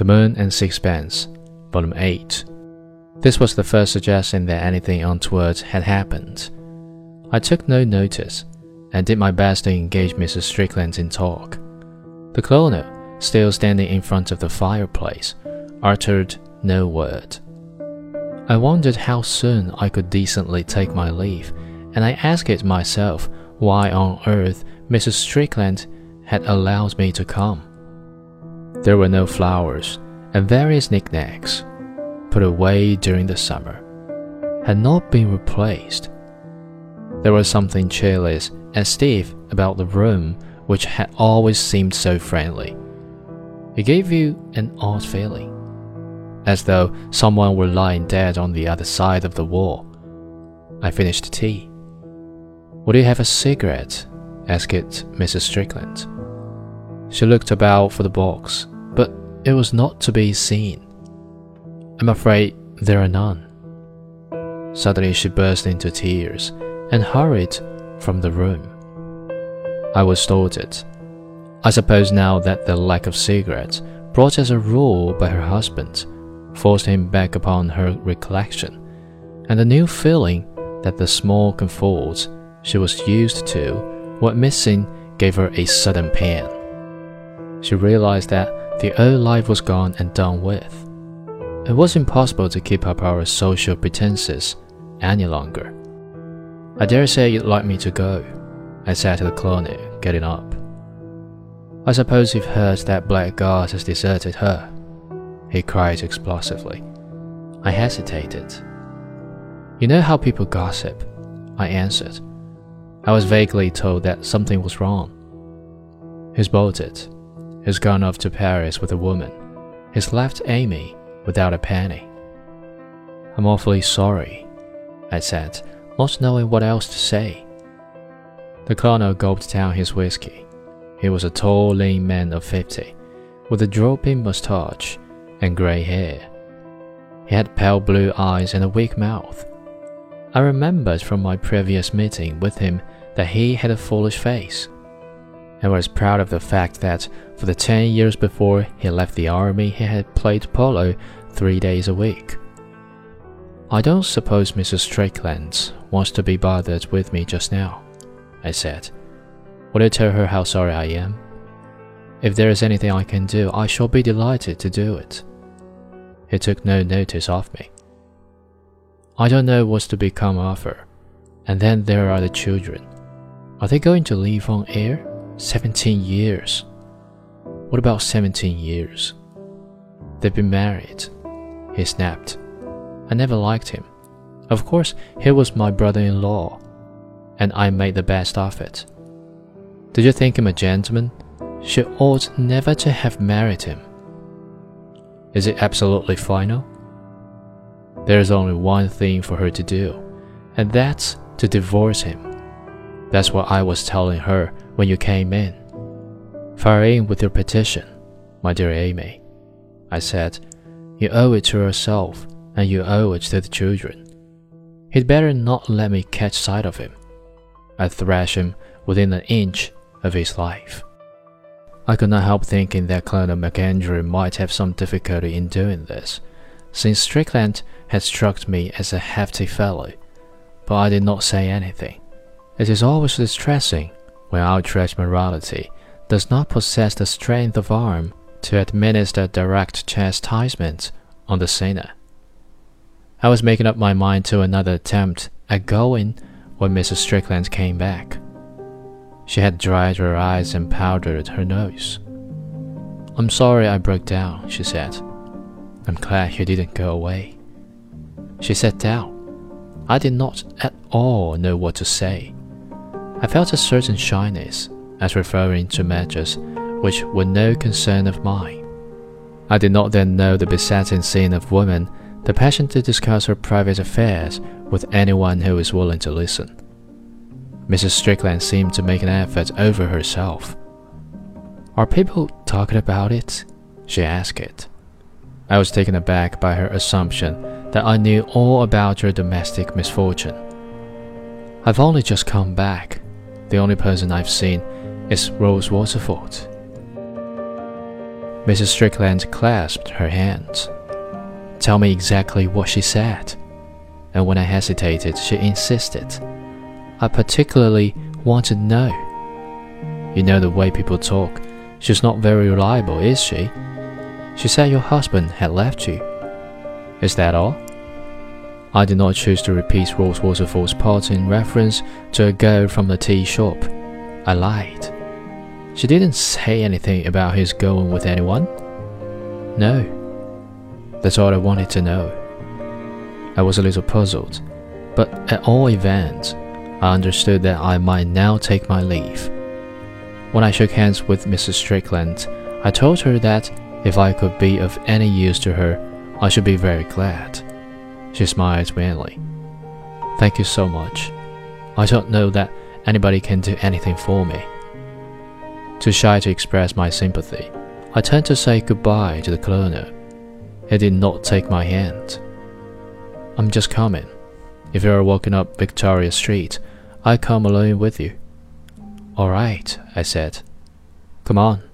The Moon and Sixpence, Volume 8. This was the first suggestion that anything untoward had happened. I took no notice and did my best to engage Mrs. Strickland in talk. The colonel, still standing in front of the fireplace, uttered no word. I wondered how soon I could decently take my leave, and I asked it myself why on earth Mrs. Strickland had allowed me to come. There were no flowers, and various knickknacks, put away during the summer, had not been replaced. There was something cheerless and stiff about the room which had always seemed so friendly. It gave you an odd feeling, as though someone were lying dead on the other side of the wall. I finished tea. Would you have a cigarette? asked Mrs. Strickland. She looked about for the box, it was not to be seen. I'm afraid there are none. Suddenly she burst into tears and hurried from the room. I was startled. I suppose now that the lack of cigarettes, brought as a rule by her husband, forced him back upon her recollection, and the new feeling that the small comforts she was used to were missing gave her a sudden pain. She realized that the old life was gone and done with. It was impossible to keep up our social pretenses any longer. I dare say you'd like me to go, I said to the colonel, getting up. I suppose you've heard that blackguard has deserted her, he cried explosively. I hesitated. You know how people gossip, I answered. I was vaguely told that something was wrong. He's bolted. He's gone off to Paris with a woman. He's left Amy without a penny. I'm awfully sorry, I said, not knowing what else to say. The colonel gulped down his whiskey. He was a tall, lean man of fifty, with a drooping moustache and grey hair. He had pale blue eyes and a weak mouth. I remembered from my previous meeting with him that he had a foolish face, and was proud of the fact that for the ten years before he left the army he had played polo three days a week. I don't suppose Mrs. Strickland wants to be bothered with me just now, I said. Will you tell her how sorry I am? If there is anything I can do, I shall be delighted to do it. He took no notice of me. I don't know what's to become of her. And then there are the children. Are they going to leave on air? Seventeen years. What about seventeen years? They've been married. He snapped. I never liked him. Of course, he was my brother in law, and I made the best of it. Did you think him a gentleman? She ought never to have married him. Is it absolutely final? There is only one thing for her to do, and that's to divorce him. That's what I was telling her when you came in. Fire in with your petition, my dear Amy. I said, You owe it to yourself and you owe it to the children. He'd better not let me catch sight of him. I'd thrash him within an inch of his life. I could not help thinking that Colonel MacAndrew might have some difficulty in doing this, since Strickland had struck me as a hefty fellow, but I did not say anything. It is always distressing when outraged morality does not possess the strength of arm to administer direct chastisement on the sinner. I was making up my mind to another attempt at going when Mrs. Strickland came back. She had dried her eyes and powdered her nose. I'm sorry I broke down, she said. I'm glad you didn't go away. She sat down. I did not at all know what to say. I felt a certain shyness as referring to matters which were no concern of mine. I did not then know the besetting sin of women the passion to discuss her private affairs with anyone who is willing to listen. Mrs. Strickland seemed to make an effort over herself. Are people talking about it? she asked it. I was taken aback by her assumption that I knew all about her domestic misfortune. I've only just come back. The only person I've seen is Rose Waterford. Mrs. Strickland clasped her hands. Tell me exactly what she said. And when I hesitated, she insisted. I particularly want to know. You know the way people talk. She's not very reliable, is she? She said your husband had left you. Is that all? I did not choose to repeat Rose Waterford's part in reference to a girl from the tea shop. I lied. She didn't say anything about his going with anyone. No. That's all I wanted to know. I was a little puzzled, but at all events, I understood that I might now take my leave. When I shook hands with Mrs. Strickland, I told her that if I could be of any use to her, I should be very glad. She smiled wanly. Thank you so much. I don't know that anybody can do anything for me. Too shy to express my sympathy, I turned to say goodbye to the colonel. He did not take my hand. I'm just coming. If you are walking up Victoria Street, I come alone with you. All right, I said. Come on.